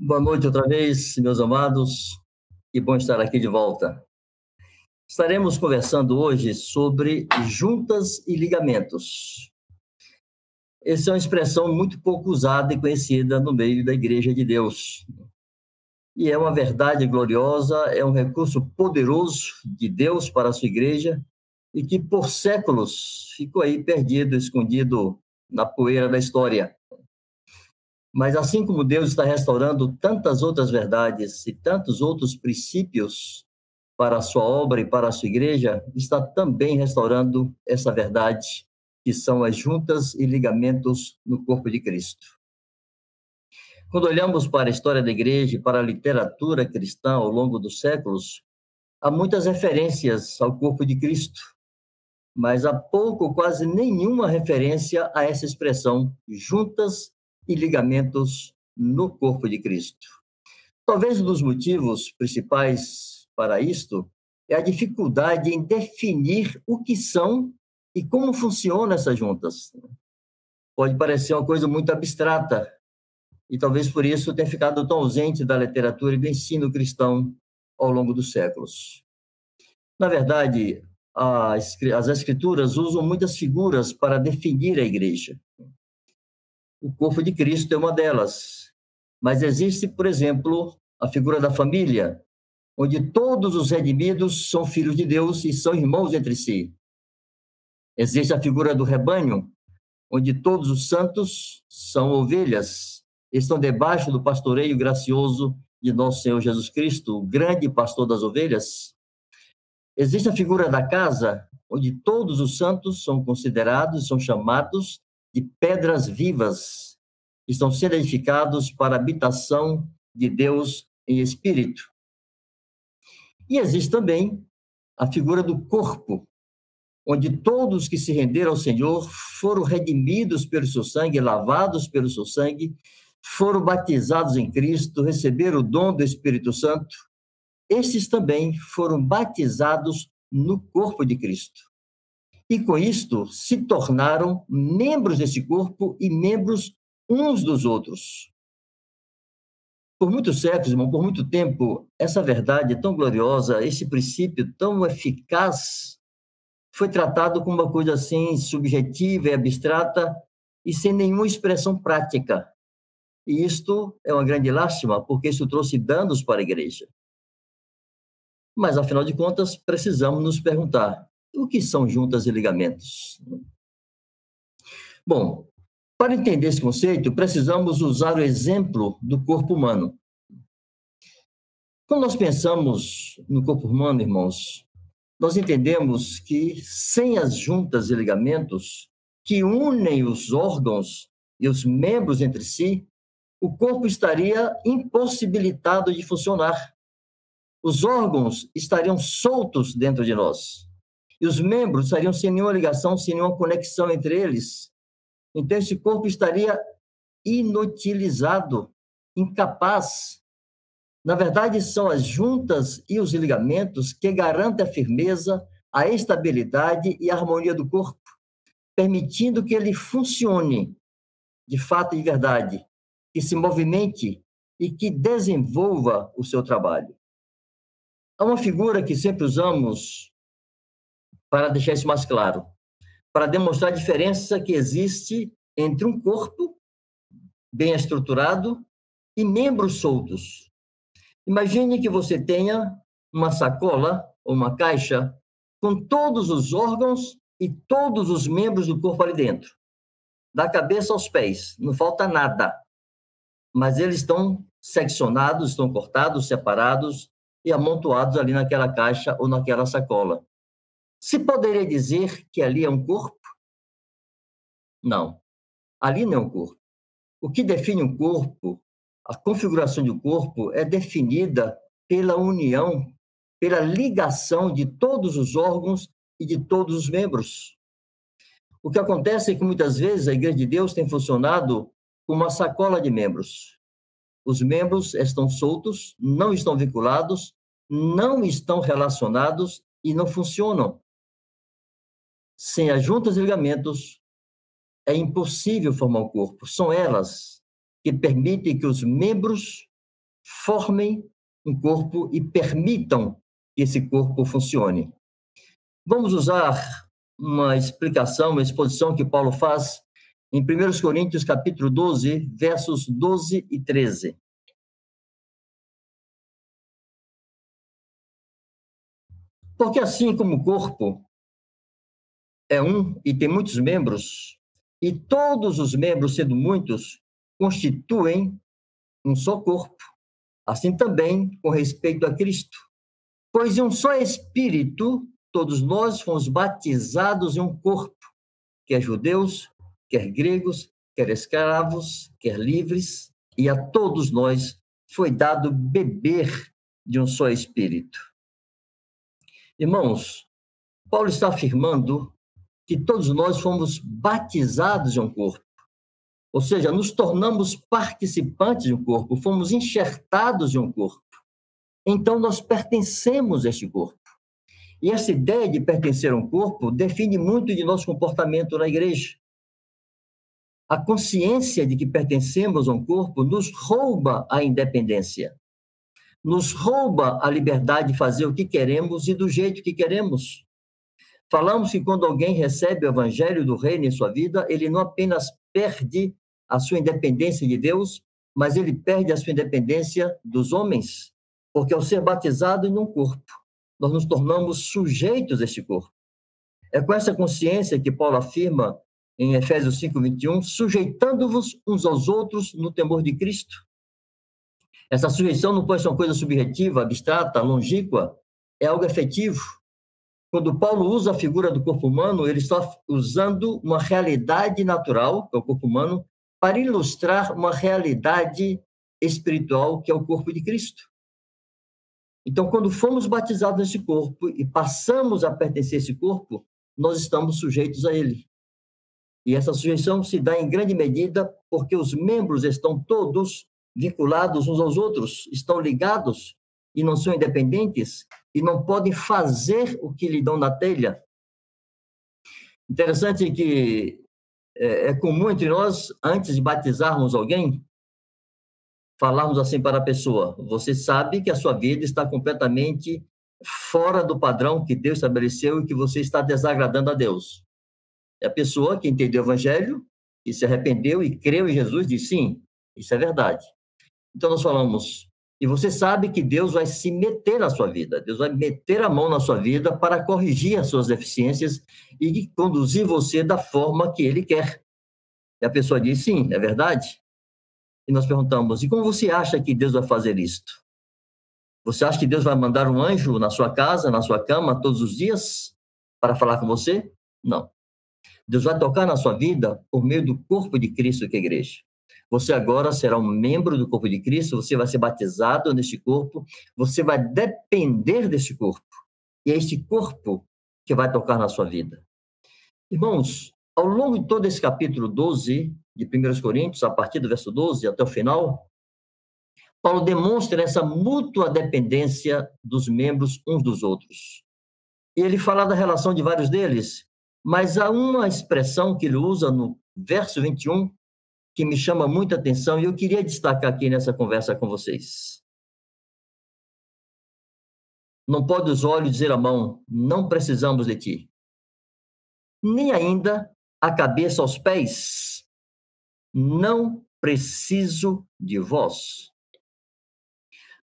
Boa noite outra vez, meus amados. Que bom estar aqui de volta. Estaremos conversando hoje sobre juntas e ligamentos. Essa é uma expressão muito pouco usada e conhecida no meio da Igreja de Deus. E é uma verdade gloriosa, é um recurso poderoso de Deus para a sua igreja e que por séculos ficou aí perdido, escondido na poeira da história. Mas assim como Deus está restaurando tantas outras verdades e tantos outros princípios para a sua obra e para a sua igreja, está também restaurando essa verdade, que são as juntas e ligamentos no corpo de Cristo. Quando olhamos para a história da igreja e para a literatura cristã ao longo dos séculos, há muitas referências ao corpo de Cristo, mas há pouco, quase nenhuma referência a essa expressão, juntas e ligamentos no corpo de Cristo. Talvez um dos motivos principais para isto é a dificuldade em definir o que são e como funcionam essas juntas. Pode parecer uma coisa muito abstrata, e talvez por isso tenha ficado tão ausente da literatura e do ensino cristão ao longo dos séculos. Na verdade, as escrituras usam muitas figuras para definir a igreja. O corpo de Cristo é uma delas. Mas existe, por exemplo, a figura da família, onde todos os redimidos são filhos de Deus e são irmãos entre si. Existe a figura do rebanho, onde todos os santos são ovelhas, estão debaixo do pastoreio gracioso de nosso Senhor Jesus Cristo, o grande pastor das ovelhas. Existe a figura da casa, onde todos os santos são considerados, são chamados de pedras vivas, estão sendo edificados para a habitação de Deus em espírito. E existe também a figura do corpo, onde todos que se renderam ao Senhor foram redimidos pelo seu sangue, lavados pelo seu sangue, foram batizados em Cristo, receberam o dom do Espírito Santo estes também foram batizados no corpo de Cristo. E com isto se tornaram membros desse corpo e membros uns dos outros. Por muitos séculos, irmão, por muito tempo, essa verdade tão gloriosa, esse princípio tão eficaz, foi tratado como uma coisa assim subjetiva e abstrata e sem nenhuma expressão prática. E isto é uma grande lástima, porque isso trouxe danos para a igreja. Mas, afinal de contas, precisamos nos perguntar: o que são juntas e ligamentos? Bom, para entender esse conceito, precisamos usar o exemplo do corpo humano. Quando nós pensamos no corpo humano, irmãos, nós entendemos que sem as juntas e ligamentos que unem os órgãos e os membros entre si, o corpo estaria impossibilitado de funcionar os órgãos estariam soltos dentro de nós. E os membros estariam sem nenhuma ligação, sem nenhuma conexão entre eles. Então, esse corpo estaria inutilizado, incapaz. Na verdade, são as juntas e os ligamentos que garantem a firmeza, a estabilidade e a harmonia do corpo, permitindo que ele funcione de fato e de verdade, que se movimente e que desenvolva o seu trabalho. Há uma figura que sempre usamos para deixar isso mais claro, para demonstrar a diferença que existe entre um corpo bem estruturado e membros soltos. Imagine que você tenha uma sacola ou uma caixa com todos os órgãos e todos os membros do corpo ali dentro, da cabeça aos pés, não falta nada. Mas eles estão seccionados, estão cortados, separados, e amontoados ali naquela caixa ou naquela sacola. Se poderia dizer que ali é um corpo? Não. Ali não é um corpo. O que define um corpo, a configuração de um corpo, é definida pela união, pela ligação de todos os órgãos e de todos os membros. O que acontece é que muitas vezes a Igreja de Deus tem funcionado como uma sacola de membros. Os membros estão soltos, não estão vinculados, não estão relacionados e não funcionam. Sem as juntas e ligamentos, é impossível formar um corpo. São elas que permitem que os membros formem um corpo e permitam que esse corpo funcione. Vamos usar uma explicação, uma exposição que Paulo faz em 1 Coríntios capítulo 12, versos 12 e 13. Porque assim como o corpo é um e tem muitos membros, e todos os membros, sendo muitos, constituem um só corpo, assim também com respeito a Cristo. Pois em um só Espírito, todos nós fomos batizados em um corpo, quer judeus, quer gregos, quer escravos, quer livres, e a todos nós foi dado beber de um só Espírito. Irmãos, Paulo está afirmando que todos nós fomos batizados em um corpo. Ou seja, nos tornamos participantes de um corpo, fomos enxertados em um corpo. Então, nós pertencemos a este corpo. E essa ideia de pertencer a um corpo define muito de nosso comportamento na igreja. A consciência de que pertencemos a um corpo nos rouba a independência nos rouba a liberdade de fazer o que queremos e do jeito que queremos. Falamos que quando alguém recebe o evangelho do reino em sua vida, ele não apenas perde a sua independência de Deus, mas ele perde a sua independência dos homens, porque ao ser batizado em um corpo, nós nos tornamos sujeitos a este corpo. É com essa consciência que Paulo afirma em Efésios 5:21, sujeitando-vos uns aos outros no temor de Cristo. Essa sujeição não pode ser uma coisa subjetiva, abstrata, longínqua, é algo efetivo. Quando Paulo usa a figura do corpo humano, ele está usando uma realidade natural, que é o corpo humano, para ilustrar uma realidade espiritual, que é o corpo de Cristo. Então, quando fomos batizados nesse corpo e passamos a pertencer a esse corpo, nós estamos sujeitos a ele. E essa sujeição se dá em grande medida porque os membros estão todos vinculados uns aos outros, estão ligados e não são independentes e não podem fazer o que lhe dão na telha. Interessante que é, é comum entre nós, antes de batizarmos alguém, falarmos assim para a pessoa: você sabe que a sua vida está completamente fora do padrão que Deus estabeleceu e que você está desagradando a Deus. E a pessoa que entendeu o evangelho, que se arrependeu e creu em Jesus, diz: sim, isso é verdade. Então nós falamos, e você sabe que Deus vai se meter na sua vida, Deus vai meter a mão na sua vida para corrigir as suas deficiências e conduzir você da forma que Ele quer. E a pessoa diz, sim, é verdade. E nós perguntamos, e como você acha que Deus vai fazer isto? Você acha que Deus vai mandar um anjo na sua casa, na sua cama, todos os dias, para falar com você? Não. Deus vai tocar na sua vida por meio do corpo de Cristo, que é a igreja. Você agora será um membro do corpo de Cristo, você vai ser batizado neste corpo, você vai depender deste corpo. E é este corpo que vai tocar na sua vida. Irmãos, ao longo de todo esse capítulo 12 de 1 Coríntios, a partir do verso 12 até o final, Paulo demonstra essa mútua dependência dos membros uns dos outros. Ele fala da relação de vários deles, mas há uma expressão que ele usa no verso 21 que me chama muita atenção e eu queria destacar aqui nessa conversa com vocês. Não pode os olhos dizer à mão, não precisamos de ti. Nem ainda a cabeça aos pés, não preciso de vós.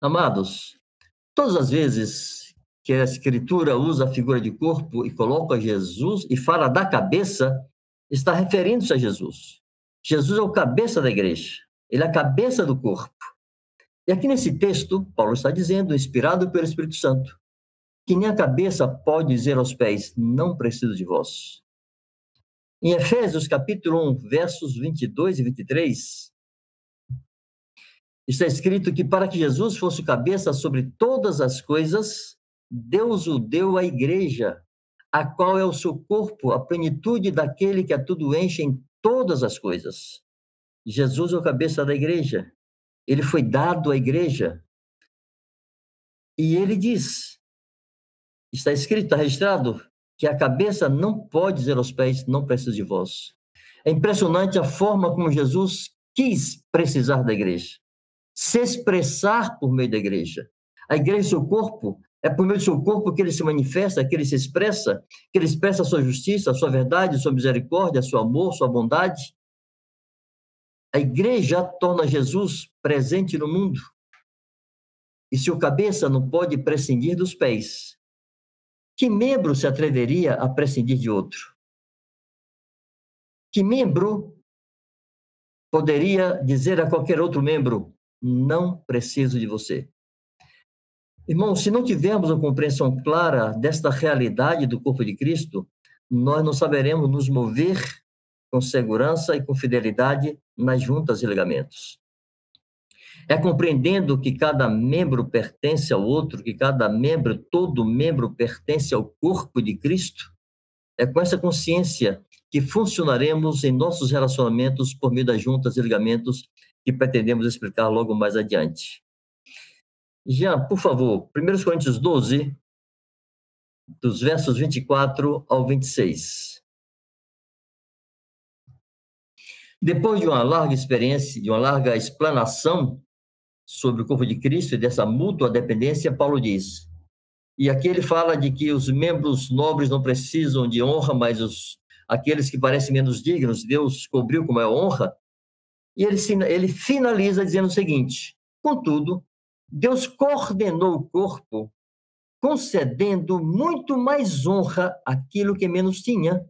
Amados, todas as vezes que a Escritura usa a figura de corpo e coloca Jesus e fala da cabeça, está referindo-se a Jesus. Jesus é o cabeça da igreja, ele é a cabeça do corpo. E aqui nesse texto, Paulo está dizendo, inspirado pelo Espírito Santo, que nem a cabeça pode dizer aos pés: Não preciso de vós. Em Efésios capítulo 1, versos 22 e 23, está escrito que para que Jesus fosse cabeça sobre todas as coisas, Deus o deu à igreja, a qual é o seu corpo, a plenitude daquele que a tudo enche em todas as coisas. Jesus é o cabeça da igreja. Ele foi dado à igreja. E ele diz, está escrito, está registrado, que a cabeça não pode dizer aos pés, não preciso de vós. É impressionante a forma como Jesus quis precisar da igreja. se expressar por meio da igreja. A igreja, seu corpo, é por meio do seu corpo que ele se manifesta, que ele se expressa, que ele expressa a sua justiça, a sua verdade, a sua misericórdia, seu amor, sua bondade. A igreja torna Jesus presente no mundo. E se o cabeça não pode prescindir dos pés, que membro se atreveria a prescindir de outro? Que membro poderia dizer a qualquer outro membro: não preciso de você? Irmão, se não tivermos a compreensão clara desta realidade do corpo de Cristo, nós não saberemos nos mover com segurança e com fidelidade nas juntas e ligamentos. É compreendendo que cada membro pertence ao outro, que cada membro, todo membro pertence ao corpo de Cristo. É com essa consciência que funcionaremos em nossos relacionamentos por meio das juntas e ligamentos que pretendemos explicar logo mais adiante. Jean, por favor, 1 Coríntios 12, dos versos 24 ao 26. Depois de uma larga experiência, de uma larga explanação sobre o corpo de Cristo e dessa mútua dependência, Paulo diz. E aqui ele fala de que os membros nobres não precisam de honra, mas os, aqueles que parecem menos dignos, Deus cobriu com maior honra. E ele, ele finaliza dizendo o seguinte: Contudo, Deus coordenou o corpo, concedendo muito mais honra àquilo que menos tinha,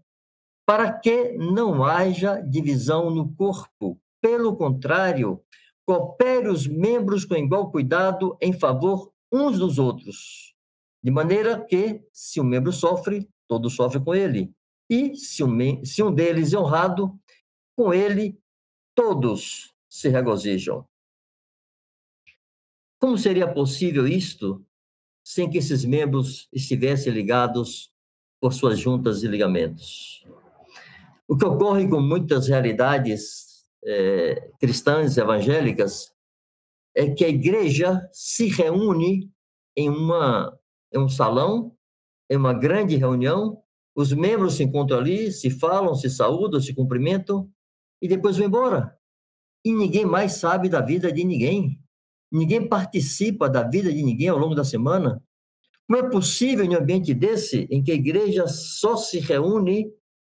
para que não haja divisão no corpo. Pelo contrário, coopere os membros com igual cuidado em favor uns dos outros, de maneira que, se um membro sofre, todos sofrem com ele. E se um, se um deles é honrado, com ele todos se regozijam. Como seria possível isto sem que esses membros estivessem ligados por suas juntas e ligamentos? O que ocorre com muitas realidades é, cristãs evangélicas é que a igreja se reúne em, uma, em um salão, em uma grande reunião, os membros se encontram ali, se falam, se saúdam, se cumprimentam e depois vão embora. E ninguém mais sabe da vida de ninguém. Ninguém participa da vida de ninguém ao longo da semana. Como é possível em um ambiente desse, em que a igreja só se reúne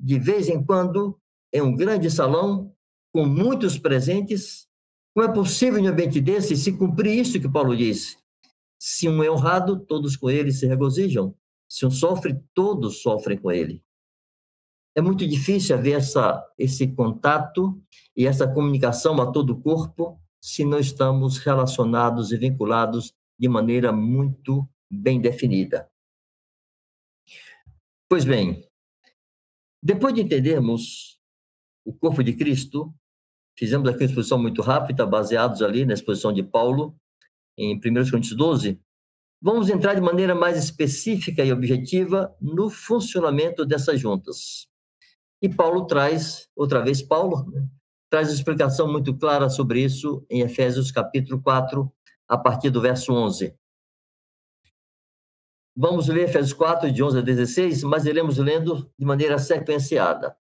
de vez em quando em um grande salão, com muitos presentes, não é possível em um ambiente desse se cumprir isso que Paulo diz. Se um é honrado, todos com ele se regozijam. Se um sofre, todos sofrem com ele. É muito difícil haver essa, esse contato e essa comunicação a todo o corpo se não estamos relacionados e vinculados de maneira muito bem definida. Pois bem, depois de entendermos o corpo de Cristo, Fizemos aqui uma exposição muito rápida, baseados ali na exposição de Paulo, em 1 Coríntios 12. Vamos entrar de maneira mais específica e objetiva no funcionamento dessas juntas. E Paulo traz, outra vez Paulo, né, traz explicação muito clara sobre isso em Efésios capítulo 4, a partir do verso 11. Vamos ler Efésios 4, de 11 a 16, mas iremos lendo de maneira sequenciada.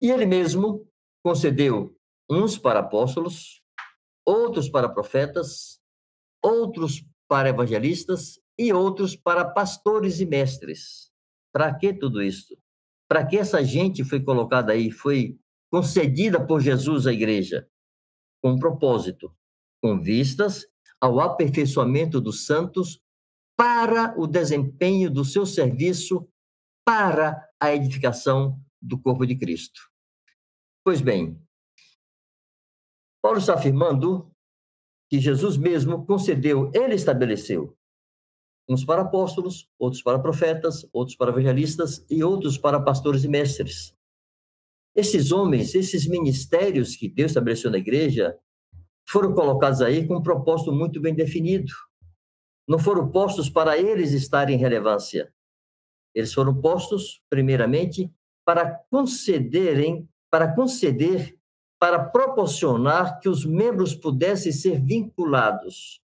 E ele mesmo concedeu uns para apóstolos, outros para profetas, outros para evangelistas e outros para pastores e mestres. Para que tudo isso? Para que essa gente foi colocada aí, foi concedida por Jesus à igreja? Com um propósito, com vistas ao aperfeiçoamento dos santos para o desempenho do seu serviço para a edificação do corpo de Cristo. Pois bem, Paulo está afirmando que Jesus mesmo concedeu, ele estabeleceu, uns para apóstolos, outros para profetas, outros para evangelistas e outros para pastores e mestres. Esses homens, esses ministérios que Deus estabeleceu na igreja, foram colocados aí com um propósito muito bem definido. Não foram postos para eles estarem em relevância. Eles foram postos, primeiramente, para concederem para conceder, para proporcionar que os membros pudessem ser vinculados.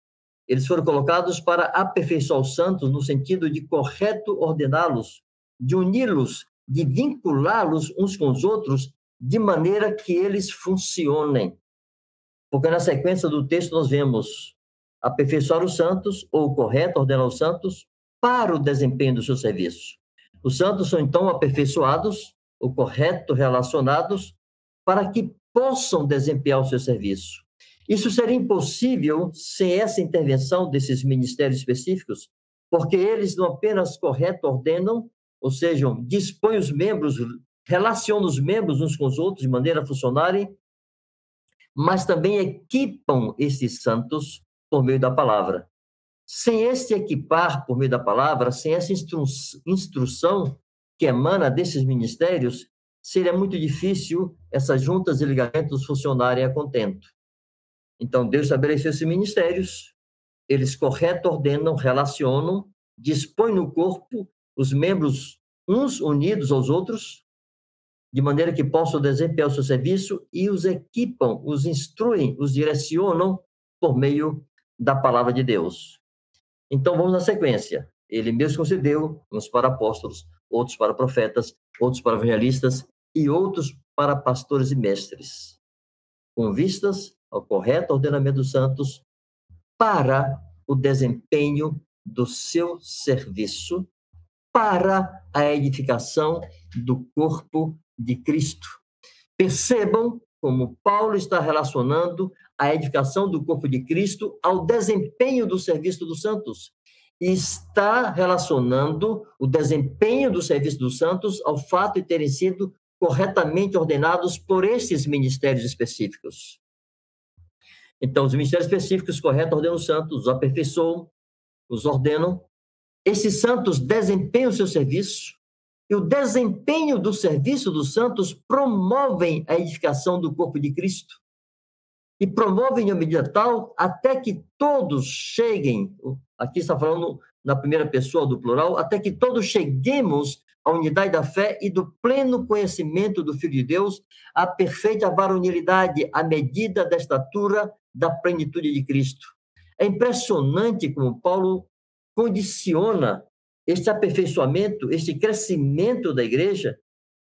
Eles foram colocados para aperfeiçoar os santos no sentido de correto ordená-los, de uni-los, de vinculá-los uns com os outros, de maneira que eles funcionem. Porque na sequência do texto nós vemos aperfeiçoar os santos, ou correto, ordenar os santos, para o desempenho do seu serviço. Os santos são então aperfeiçoados, ou correto, relacionados, para que possam desempenhar o seu serviço. Isso seria impossível sem essa intervenção desses ministérios específicos, porque eles não apenas correto ordenam, ou seja, dispõem os membros, relacionam os membros uns com os outros de maneira a funcionarem, mas também equipam esses santos por meio da palavra. Sem esse equipar por meio da palavra, sem essa instru instrução que emana desses ministérios, seria muito difícil essas juntas e ligamentos funcionarem a contento. Então, Deus estabeleceu esses ministérios, eles correto ordenam, relacionam, dispõem no corpo os membros uns unidos aos outros, de maneira que possam desempenhar o seu serviço e os equipam, os instruem, os direcionam por meio da palavra de Deus. Então, vamos na sequência. Ele mesmo concedeu uns para apóstolos, outros para profetas, outros para evangelistas e outros para pastores e mestres, com vistas ao correto ordenamento dos santos para o desempenho do seu serviço, para a edificação do corpo de Cristo. Percebam como Paulo está relacionando a edificação do corpo de Cristo ao desempenho do serviço dos santos. Está relacionando o desempenho do serviço dos santos ao fato de terem sido corretamente ordenados por esses ministérios específicos. Então, os ministérios específicos corretos ordenam os santos, os aperfeiçoam, os ordenam. Esses santos desempenham o seu serviço, e o desempenho do serviço dos santos promovem a edificação do corpo de Cristo. E promovem a medida tal até que todos cheguem, aqui está falando na primeira pessoa do plural, até que todos cheguemos à unidade da fé e do pleno conhecimento do Filho de Deus, à perfeita varonilidade, à medida da estatura da plenitude de Cristo. É impressionante como Paulo condiciona este aperfeiçoamento, este crescimento da igreja,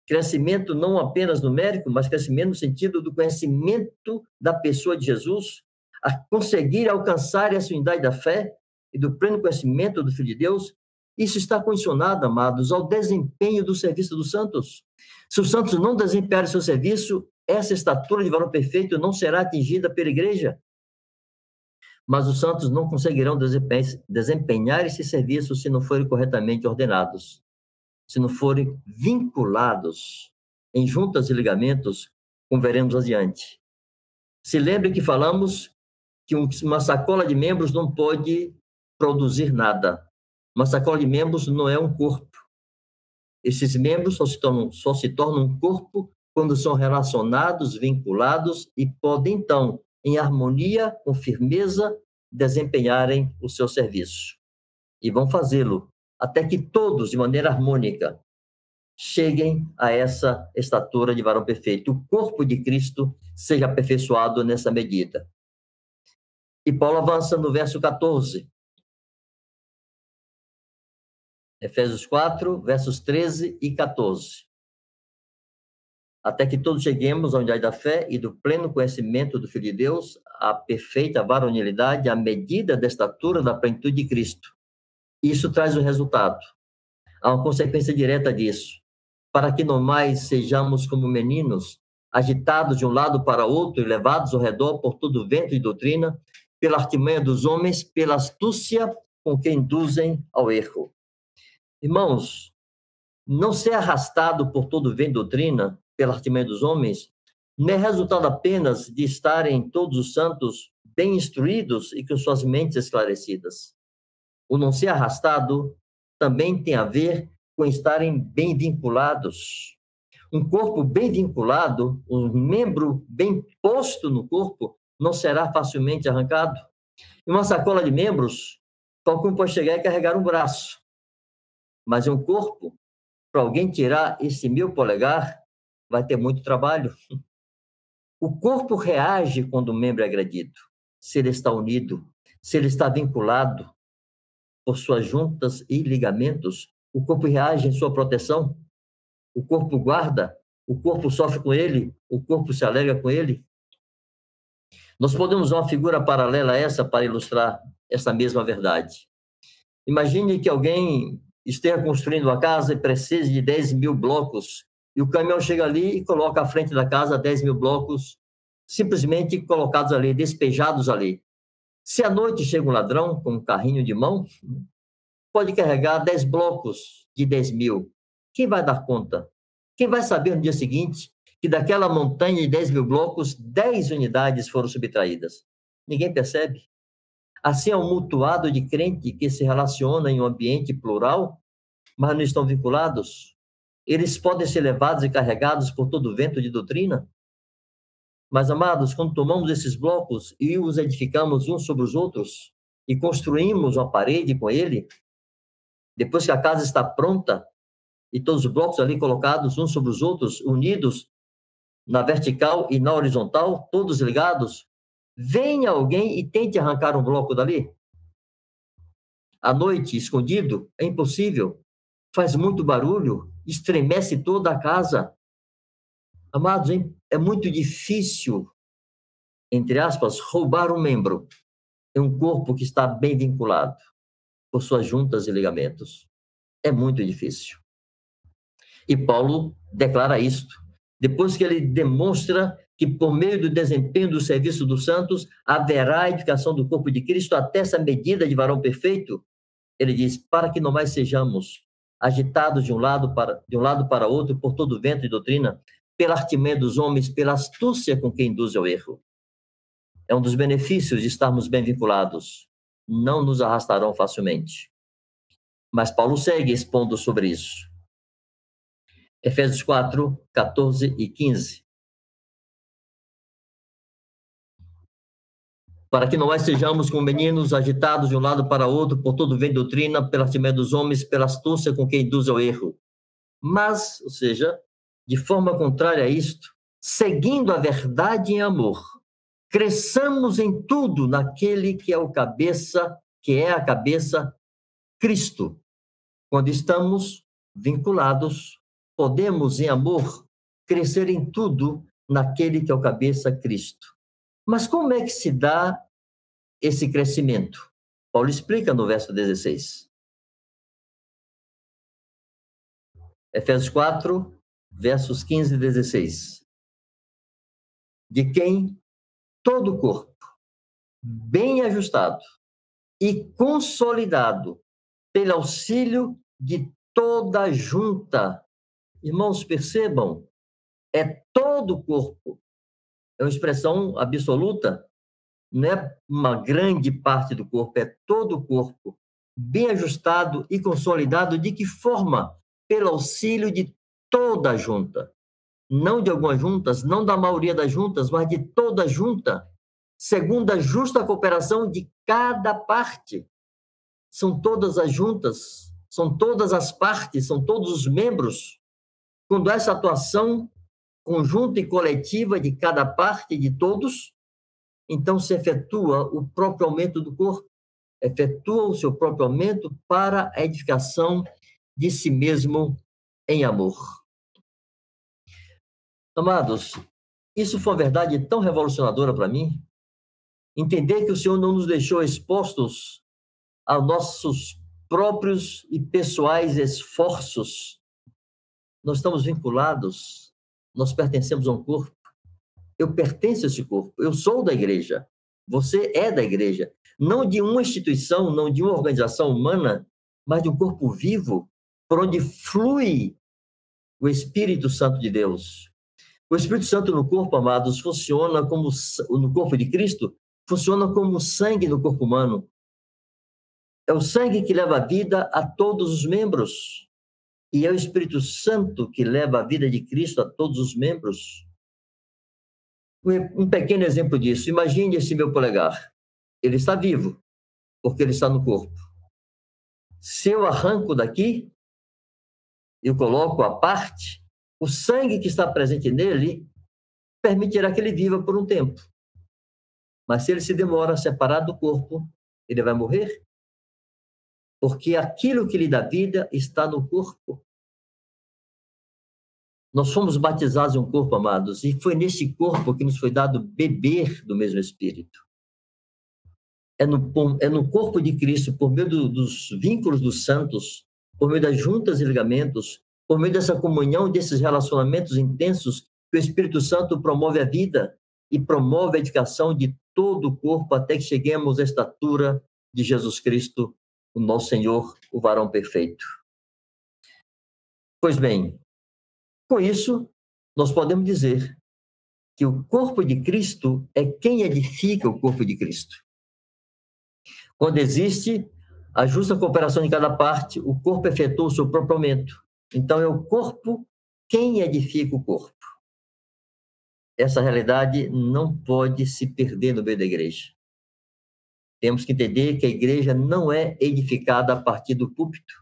crescimento não apenas numérico, mas crescimento no sentido do conhecimento da pessoa de Jesus, a conseguir alcançar essa unidade da fé e do pleno conhecimento do Filho de Deus, isso está condicionado, amados, ao desempenho do serviço dos santos. Se os santos não desempenharem seu serviço, essa estatura de valor perfeito não será atingida pela igreja. Mas os santos não conseguirão desempenhar esse serviço se não forem corretamente ordenados, se não forem vinculados em juntas e ligamentos, como veremos adiante. Se lembre que falamos que uma sacola de membros não pode produzir nada. Uma sacola de membros não é um corpo. Esses membros só se tornam, só se tornam um corpo quando são relacionados, vinculados e podem, então, em harmonia, com firmeza, desempenharem o seu serviço. E vão fazê-lo até que todos, de maneira harmônica, cheguem a essa estatura de varão perfeito. O corpo de Cristo seja aperfeiçoado nessa medida. E Paulo avança no verso 14. Efésios 4, versos 13 e 14 até que todos cheguemos à unidade da fé e do pleno conhecimento do Filho de Deus, à perfeita varonilidade, à medida da estatura da plenitude de Cristo. Isso traz o resultado. Há uma consequência direta disso. Para que não mais sejamos como meninos, agitados de um lado para outro e levados ao redor por todo vento de doutrina, pela artimanha dos homens, pela astúcia com que induzem ao erro. Irmãos, não ser arrastado por todo vento doutrina pela artimanha dos homens, não é resultado apenas de estarem todos os santos bem instruídos e com suas mentes esclarecidas. O não ser arrastado também tem a ver com estarem bem vinculados. Um corpo bem vinculado, um membro bem posto no corpo, não será facilmente arrancado. Em uma sacola de membros, qualquer um pode chegar e carregar um braço. Mas um corpo, para alguém tirar esse meu polegar, vai ter muito trabalho. O corpo reage quando o membro é agredido, se ele está unido, se ele está vinculado por suas juntas e ligamentos, o corpo reage em sua proteção, o corpo guarda, o corpo sofre com ele, o corpo se alegra com ele. Nós podemos usar uma figura paralela a essa para ilustrar essa mesma verdade. Imagine que alguém esteja construindo uma casa e precise de 10 mil blocos, e o caminhão chega ali e coloca à frente da casa 10 mil blocos, simplesmente colocados ali, despejados ali. Se à noite chega um ladrão com um carrinho de mão, pode carregar 10 blocos de 10 mil. Quem vai dar conta? Quem vai saber no dia seguinte que daquela montanha de 10 mil blocos, 10 unidades foram subtraídas? Ninguém percebe. Assim é um mutuado de crente que se relaciona em um ambiente plural, mas não estão vinculados. Eles podem ser levados e carregados por todo o vento de doutrina. Mas, amados, quando tomamos esses blocos e os edificamos uns sobre os outros e construímos uma parede com ele, depois que a casa está pronta e todos os blocos ali colocados uns sobre os outros, unidos na vertical e na horizontal, todos ligados, venha alguém e tente arrancar um bloco dali. À noite, escondido, é impossível. Faz muito barulho, estremece toda a casa. Amados, é muito difícil, entre aspas, roubar um membro em um corpo que está bem vinculado por suas juntas e ligamentos. É muito difícil. E Paulo declara isto. Depois que ele demonstra que, por meio do desempenho do serviço dos santos, haverá a edificação do corpo de Cristo até essa medida de varão perfeito, ele diz: para que não mais sejamos agitados de um lado para, de um lado para outro por todo o vento de doutrina, pela artimanha dos homens, pela astúcia com que induz ao erro. É um dos benefícios de estarmos bem vinculados não nos arrastarão facilmente. Mas Paulo segue expondo sobre isso. Efésios 4, 14 e 15. Para que não mais sejamos como meninos agitados de um lado para outro por todo vento doutrina, pela timidez dos homens, pela astúcia com que induz ao erro. Mas, ou seja, de forma contrária a isto, seguindo a verdade em amor, cresçamos em tudo naquele que é o cabeça, que é a cabeça, Cristo. Quando estamos vinculados, podemos, em amor, crescer em tudo naquele que é o cabeça, Cristo. Mas como é que se dá esse crescimento? Paulo explica no verso 16. Efésios 4, versos 15 e 16. De quem todo o corpo, bem ajustado e consolidado pelo auxílio de toda a junta. Irmãos, percebam, é todo o corpo. É uma expressão absoluta, não é uma grande parte do corpo, é todo o corpo, bem ajustado e consolidado. De que forma? Pelo auxílio de toda a junta não de algumas juntas, não da maioria das juntas, mas de toda junta, segundo a justa cooperação de cada parte. São todas as juntas, são todas as partes, são todos os membros. Quando essa atuação conjunta e coletiva de cada parte, de todos, então se efetua o próprio aumento do corpo, efetua o seu próprio aumento para a edificação de si mesmo em amor. Amados, isso foi uma verdade tão revolucionadora para mim. Entender que o Senhor não nos deixou expostos a nossos próprios e pessoais esforços. Nós estamos vinculados, nós pertencemos a um corpo. Eu pertenço a esse corpo, eu sou da igreja, você é da igreja. Não de uma instituição, não de uma organização humana, mas de um corpo vivo, por onde flui o Espírito Santo de Deus. O Espírito Santo no corpo, amados, funciona como no corpo de Cristo, funciona como sangue no corpo humano. É o sangue que leva a vida a todos os membros. E é o Espírito Santo que leva a vida de Cristo a todos os membros. Um pequeno exemplo disso. Imagine esse meu polegar. Ele está vivo, porque ele está no corpo. Se eu arranco daqui, eu coloco a parte, o sangue que está presente nele permitirá que ele viva por um tempo. Mas se ele se demora separado do corpo, ele vai morrer. Porque aquilo que lhe dá vida está no corpo. Nós fomos batizados em um corpo, amados, e foi nesse corpo que nos foi dado beber do mesmo Espírito. É no, é no corpo de Cristo, por meio do, dos vínculos dos santos, por meio das juntas e ligamentos, por meio dessa comunhão, desses relacionamentos intensos, que o Espírito Santo promove a vida e promove a edificação de todo o corpo até que cheguemos à estatura de Jesus Cristo, o nosso Senhor, o varão perfeito. Pois bem, com isso, nós podemos dizer que o corpo de Cristo é quem edifica o corpo de Cristo. Quando existe a justa cooperação de cada parte, o corpo efetua o seu próprio aumento. Então, é o corpo quem edifica o corpo. Essa realidade não pode se perder no meio da igreja. Temos que entender que a igreja não é edificada a partir do púlpito.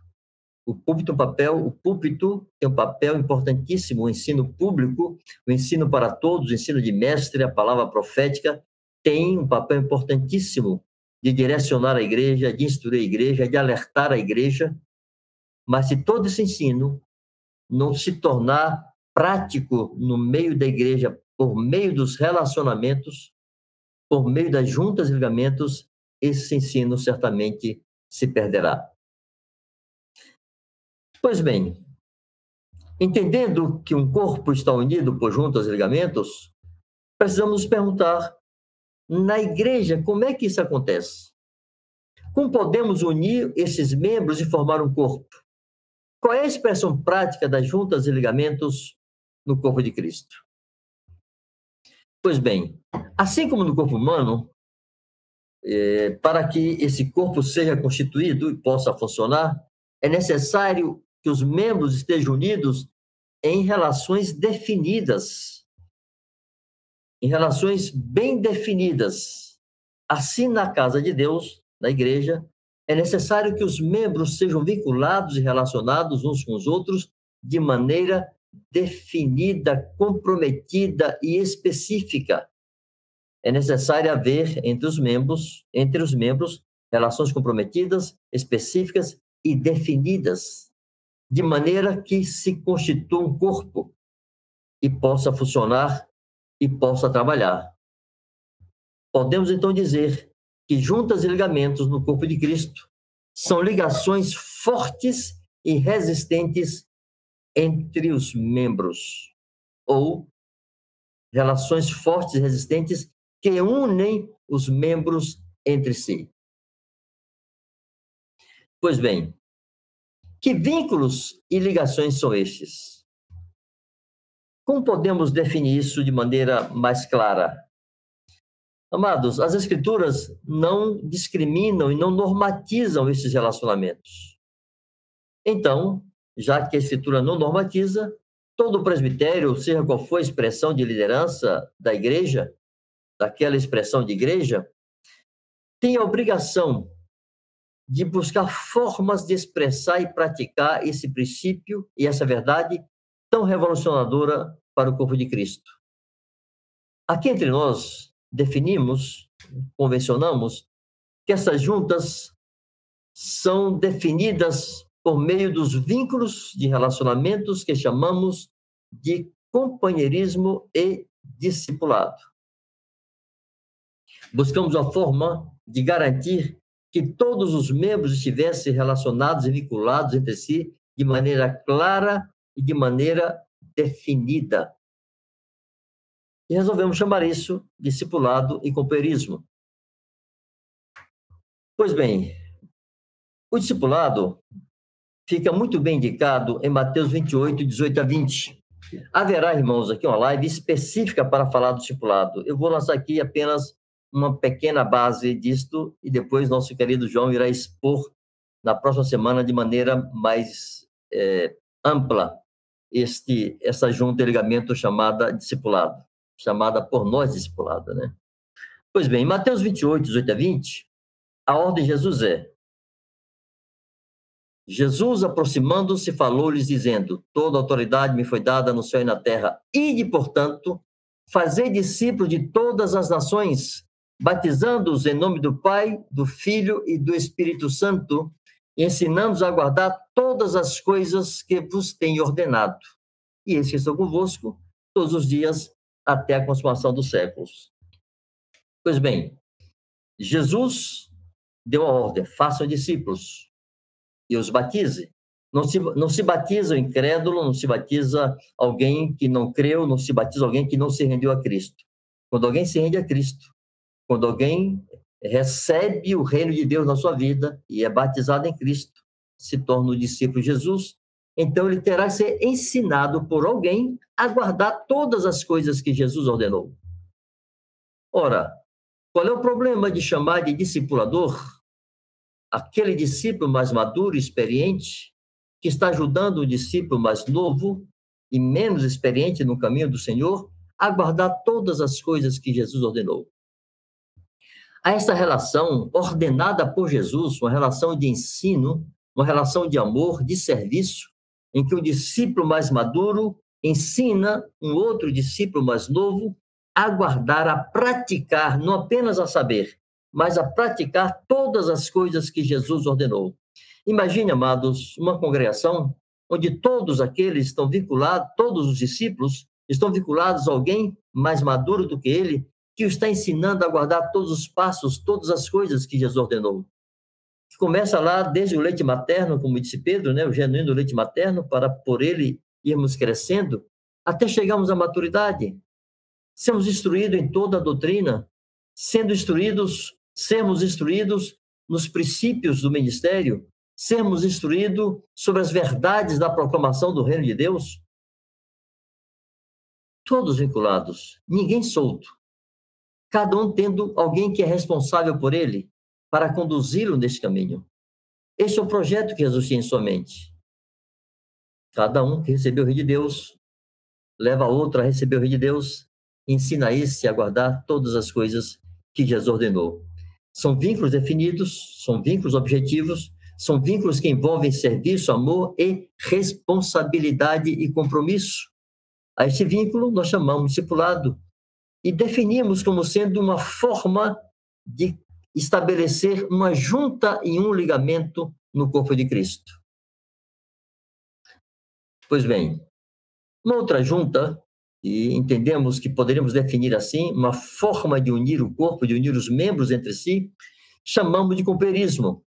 O púlpito, um papel, o púlpito tem um papel importantíssimo, o ensino público, o ensino para todos, o ensino de mestre, a palavra profética tem um papel importantíssimo de direcionar a igreja, de instruir a igreja, de alertar a igreja. Mas se todo esse ensino não se tornar prático no meio da igreja, por meio dos relacionamentos, por meio das juntas e ligamentos, esse ensino certamente se perderá. Pois bem, entendendo que um corpo está unido por juntas e ligamentos, precisamos nos perguntar na igreja como é que isso acontece? Como podemos unir esses membros e formar um corpo? Qual é a expressão prática das juntas e ligamentos no corpo de Cristo? Pois bem, assim como no corpo humano, é, para que esse corpo seja constituído e possa funcionar, é necessário que os membros estejam unidos em relações definidas, em relações bem definidas. Assim, na casa de Deus, na igreja, é necessário que os membros sejam vinculados e relacionados uns com os outros de maneira definida, comprometida e específica. É necessário haver entre os membros, entre os membros, relações comprometidas, específicas e definidas de maneira que se constitua um corpo e possa funcionar e possa trabalhar. Podemos então dizer que juntas e ligamentos no corpo de Cristo são ligações fortes e resistentes entre os membros, ou relações fortes e resistentes que unem os membros entre si. Pois bem, que vínculos e ligações são estes? Como podemos definir isso de maneira mais clara? Amados, as Escrituras não discriminam e não normatizam esses relacionamentos. Então, já que a Escritura não normatiza, todo presbitério, seja qual for a expressão de liderança da igreja, daquela expressão de igreja, tem a obrigação de buscar formas de expressar e praticar esse princípio e essa verdade tão revolucionadora para o corpo de Cristo. Aqui entre nós, definimos, convencionamos, que essas juntas são definidas por meio dos vínculos de relacionamentos que chamamos de companheirismo e discipulado. Buscamos uma forma de garantir que todos os membros estivessem relacionados e vinculados entre si de maneira clara e de maneira definida. E resolvemos chamar isso discipulado e companheirismo. Pois bem, o discipulado fica muito bem indicado em Mateus 28, 18 a 20. Haverá, irmãos, aqui uma live específica para falar do discipulado. Eu vou lançar aqui apenas uma pequena base disto e depois nosso querido João irá expor na próxima semana de maneira mais é, ampla este essa junta de ligamento chamada discipulado, chamada por nós discipulada, né? Pois bem, em Mateus 28, 18 a 20, a ordem de Jesus é: Jesus, aproximando-se, falou-lhes, dizendo: Toda autoridade me foi dada no céu e na terra, e portanto, fazer discípulos de todas as nações, batizando-os em nome do Pai, do Filho e do Espírito Santo, ensinando-os a guardar todas as coisas que vos tenho ordenado. e eis que estou convosco todos os dias até a consumação dos séculos. Pois bem, Jesus deu a ordem: façam discípulos e os batize. Não se, não se batiza o incrédulo, não se batiza alguém que não creu, não se batiza alguém que não se rendeu a Cristo. Quando alguém se rende a Cristo, quando alguém recebe o reino de Deus na sua vida e é batizado em Cristo, se torna o discípulo de Jesus, então ele terá que ser ensinado por alguém a guardar todas as coisas que Jesus ordenou. Ora, qual é o problema de chamar de discipulador aquele discípulo mais maduro experiente que está ajudando o discípulo mais novo e menos experiente no caminho do Senhor a guardar todas as coisas que Jesus ordenou? A essa relação ordenada por Jesus, uma relação de ensino, uma relação de amor, de serviço, em que o discípulo mais maduro ensina um outro discípulo mais novo a guardar, a praticar, não apenas a saber, mas a praticar todas as coisas que Jesus ordenou. Imagine, amados, uma congregação onde todos aqueles estão vinculados, todos os discípulos estão vinculados a alguém mais maduro do que ele, que o está ensinando a guardar todos os passos, todas as coisas que Jesus ordenou começa lá desde o leite materno, como disse Pedro, né, o genuíno leite materno, para por ele irmos crescendo, até chegarmos à maturidade. Sermos instruídos em toda a doutrina, sendo instruídos, sermos instruídos nos princípios do ministério, sermos instruídos sobre as verdades da proclamação do reino de Deus. Todos vinculados, ninguém solto. Cada um tendo alguém que é responsável por ele, para conduzi-lo neste caminho. Este é o projeto que Jesus tinha em sua mente. Cada um que recebeu o Rio de Deus leva outro a receber o Rio de Deus, ensina esse a guardar todas as coisas que Jesus ordenou. São vínculos definidos, são vínculos objetivos, são vínculos que envolvem serviço, amor e responsabilidade e compromisso. A esse vínculo nós chamamos discipulado e definimos como sendo uma forma de estabelecer uma junta e um ligamento no corpo de Cristo. Pois bem, uma outra junta, e entendemos que poderíamos definir assim, uma forma de unir o corpo, de unir os membros entre si, chamamos de companheirismo.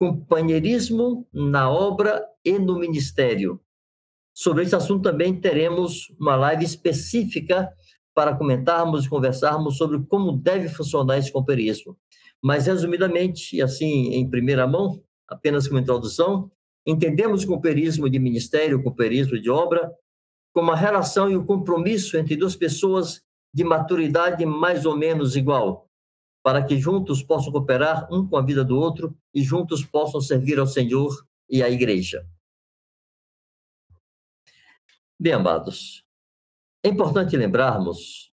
Companheirismo na obra e no ministério. Sobre esse assunto também teremos uma live específica para comentarmos e conversarmos sobre como deve funcionar esse companheirismo. Mas, resumidamente, e assim, em primeira mão, apenas como introdução, entendemos o cooperismo de ministério, o cooperismo de obra, como a relação e o compromisso entre duas pessoas de maturidade mais ou menos igual, para que juntos possam cooperar um com a vida do outro e juntos possam servir ao Senhor e à Igreja. Bem, amados, é importante lembrarmos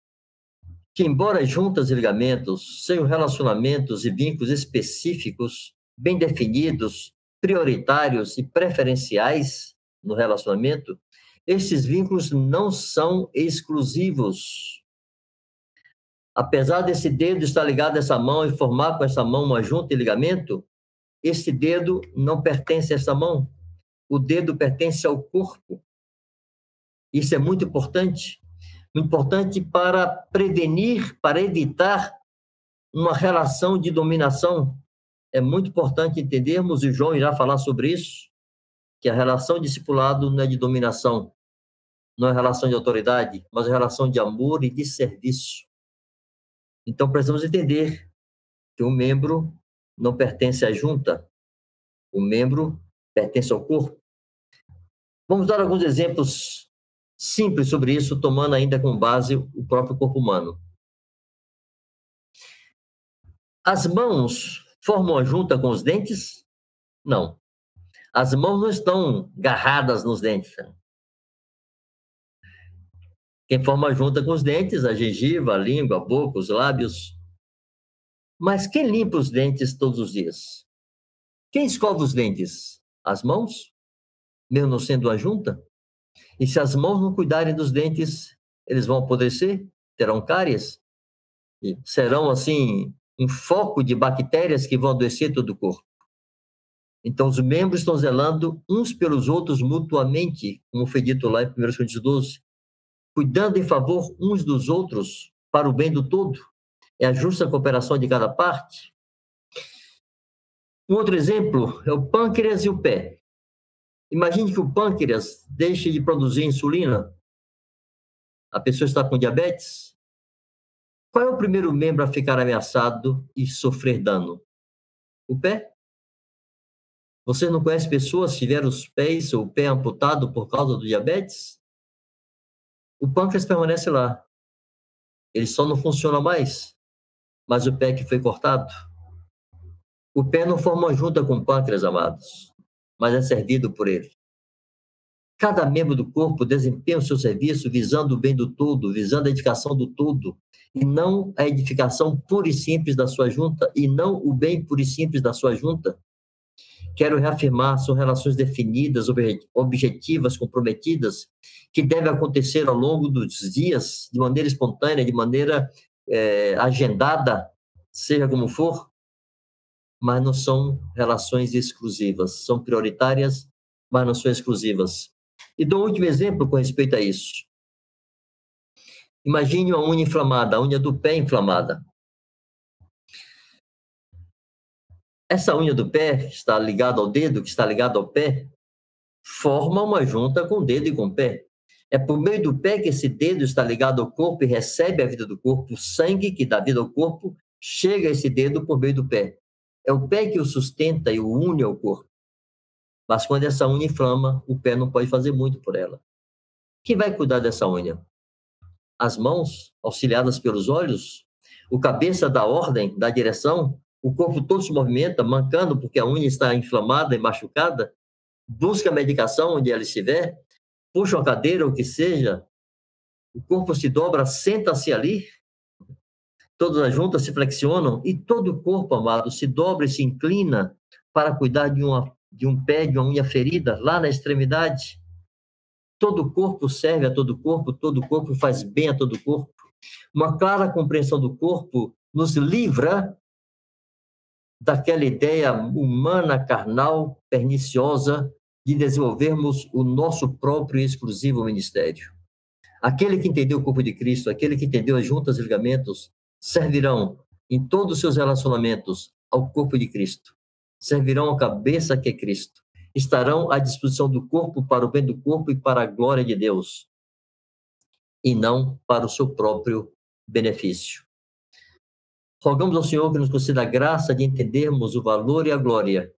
que, embora juntas e ligamentos sejam relacionamentos e vínculos específicos, bem definidos, prioritários e preferenciais no relacionamento, esses vínculos não são exclusivos. Apesar desse dedo estar ligado a essa mão e formar com essa mão uma junta e ligamento, esse dedo não pertence a essa mão. O dedo pertence ao corpo. Isso é muito importante importante para prevenir, para evitar uma relação de dominação. É muito importante entendermos, e João irá falar sobre isso, que a relação discipulado não é de dominação, não é relação de autoridade, mas é relação de amor e de serviço. Então precisamos entender que o membro não pertence à junta, o membro pertence ao corpo. Vamos dar alguns exemplos simples sobre isso, tomando ainda como base o próprio corpo humano. As mãos formam a junta com os dentes? Não. As mãos não estão garradas nos dentes. Quem forma a junta com os dentes, a gengiva, a língua, a boca, os lábios. Mas quem limpa os dentes todos os dias? Quem escova os dentes? As mãos? Mesmo não sendo a junta? E se as mãos não cuidarem dos dentes, eles vão apodrecer, terão cáries, e serão, assim, um foco de bactérias que vão adoecer todo o corpo. Então, os membros estão zelando uns pelos outros mutuamente, como foi dito lá em 1 Coríntios 12, cuidando em favor uns dos outros para o bem do todo. É a justa cooperação de cada parte. Um outro exemplo é o pâncreas e o pé. Imagine que o pâncreas deixe de produzir insulina. A pessoa está com diabetes. Qual é o primeiro membro a ficar ameaçado e sofrer dano? O pé. Você não conhece pessoas que tiveram os pés ou o pé amputado por causa do diabetes? O pâncreas permanece lá. Ele só não funciona mais, mas o pé que foi cortado. O pé não forma junta com o pâncreas, amados, mas é servido por ele. Cada membro do corpo desempenha o seu serviço visando o bem do todo, visando a edificação do todo, e não a edificação pura e simples da sua junta, e não o bem puro e simples da sua junta. Quero reafirmar, são relações definidas, objetivas, comprometidas, que devem acontecer ao longo dos dias, de maneira espontânea, de maneira é, agendada, seja como for, mas não são relações exclusivas, são prioritárias, mas não são exclusivas. E dou um último exemplo com respeito a isso. Imagine uma unha inflamada, a unha do pé inflamada. Essa unha do pé, que está ligada ao dedo, que está ligada ao pé, forma uma junta com o dedo e com o pé. É por meio do pé que esse dedo está ligado ao corpo e recebe a vida do corpo. O sangue que dá vida ao corpo chega a esse dedo por meio do pé. É o pé que o sustenta e o une ao corpo. Mas quando essa unha inflama, o pé não pode fazer muito por ela. Quem vai cuidar dessa unha? As mãos, auxiliadas pelos olhos? O cabeça da ordem, da direção? o corpo todo se movimenta, mancando porque a unha está inflamada e machucada, busca medicação onde ela estiver, puxa uma cadeira, o que seja, o corpo se dobra, senta-se ali, todas as juntas se flexionam e todo o corpo, amado, se dobra e se inclina para cuidar de, uma, de um pé, de uma unha ferida, lá na extremidade. Todo o corpo serve a todo o corpo, todo o corpo faz bem a todo o corpo. Uma clara compreensão do corpo nos livra daquela ideia humana, carnal, perniciosa de desenvolvermos o nosso próprio e exclusivo ministério. Aquele que entendeu o corpo de Cristo, aquele que entendeu as juntas e ligamentos, servirão em todos os seus relacionamentos ao corpo de Cristo. Servirão à cabeça que é Cristo. Estarão à disposição do corpo para o bem do corpo e para a glória de Deus, e não para o seu próprio benefício. Rogamos ao Senhor que nos conceda a graça de entendermos o valor e a glória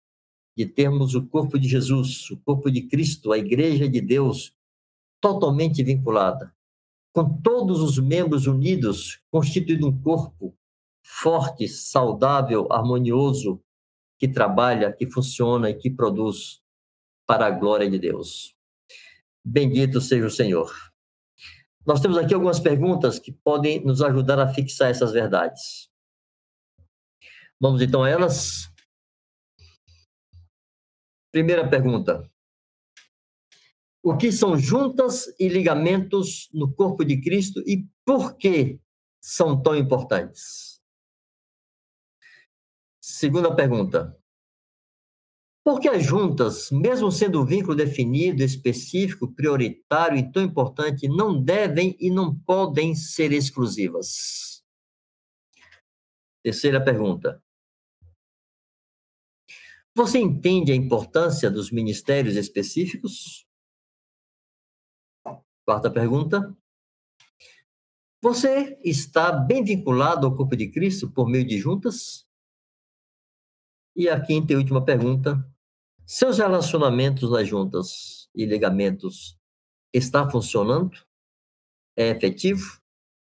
de termos o corpo de Jesus, o corpo de Cristo, a igreja de Deus, totalmente vinculada, com todos os membros unidos, constituindo um corpo forte, saudável, harmonioso, que trabalha, que funciona e que produz para a glória de Deus. Bendito seja o Senhor. Nós temos aqui algumas perguntas que podem nos ajudar a fixar essas verdades. Vamos então a elas. Primeira pergunta. O que são juntas e ligamentos no corpo de Cristo e por que são tão importantes? Segunda pergunta. Por que as juntas, mesmo sendo um vínculo definido, específico, prioritário e tão importante, não devem e não podem ser exclusivas? Terceira pergunta. Você entende a importância dos ministérios específicos? Quarta pergunta. Você está bem vinculado ao corpo de Cristo por meio de juntas? E a quinta e última pergunta. Seus relacionamentos nas juntas e ligamentos está funcionando? É efetivo?